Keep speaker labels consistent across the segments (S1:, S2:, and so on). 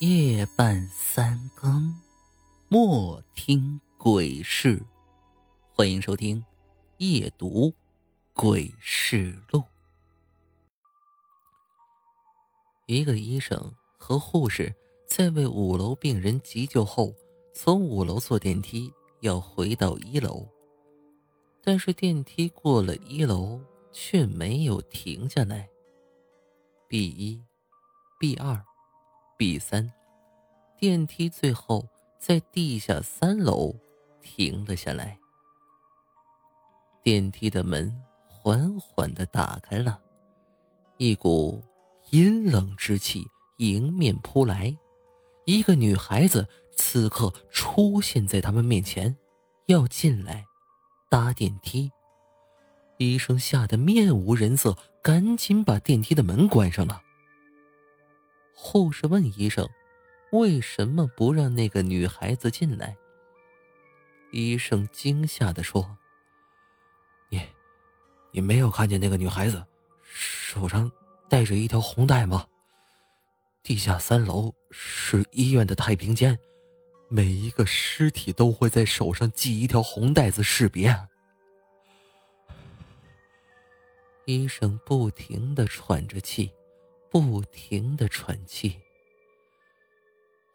S1: 夜半三更，莫听鬼事。欢迎收听《夜读鬼事录》。一个医生和护士在为五楼病人急救后，从五楼坐电梯要回到一楼，但是电梯过了一楼却没有停下来。B 一，B 二。B 三，电梯最后在地下三楼停了下来。电梯的门缓缓的打开了，一股阴冷之气迎面扑来。一个女孩子此刻出现在他们面前，要进来搭电梯。医生吓得面无人色，赶紧把电梯的门关上了。护士问医生：“为什么不让那个女孩子进来？”医生惊吓的说：“你，你没有看见那个女孩子手上带着一条红带吗？地下三楼是医院的太平间，每一个尸体都会在手上系一条红带子识别。”医生不停的喘着气。不停的喘气，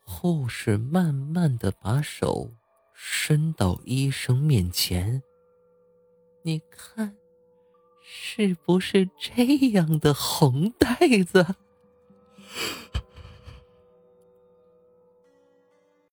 S1: 护士慢慢的把手伸到医生面前。你看，是不是这样的红袋子？